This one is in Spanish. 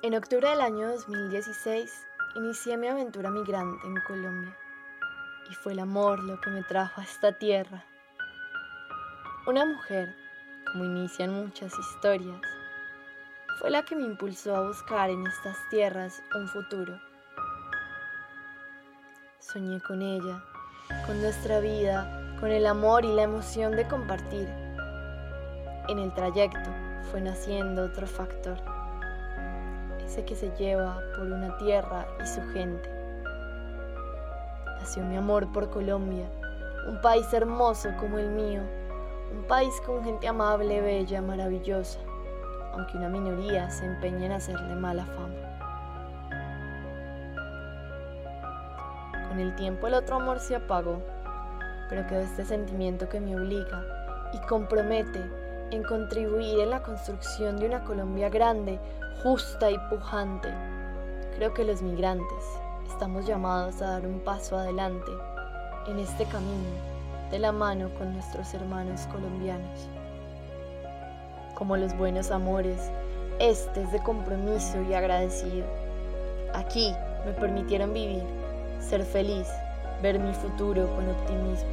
En octubre del año 2016 inicié mi aventura migrante en Colombia y fue el amor lo que me trajo a esta tierra. Una mujer, como inician muchas historias, fue la que me impulsó a buscar en estas tierras un futuro. Soñé con ella, con nuestra vida, con el amor y la emoción de compartir. En el trayecto fue naciendo otro factor que se lleva por una tierra y su gente. Nació mi amor por Colombia, un país hermoso como el mío, un país con gente amable, bella, maravillosa, aunque una minoría se empeña en hacerle mala fama. Con el tiempo el otro amor se apagó, pero quedó este sentimiento que me obliga y compromete en contribuir en la construcción de una Colombia grande, justa y pujante. Creo que los migrantes estamos llamados a dar un paso adelante en este camino de la mano con nuestros hermanos colombianos. Como los buenos amores, este es de compromiso y agradecido. Aquí me permitieron vivir, ser feliz, ver mi futuro con optimismo.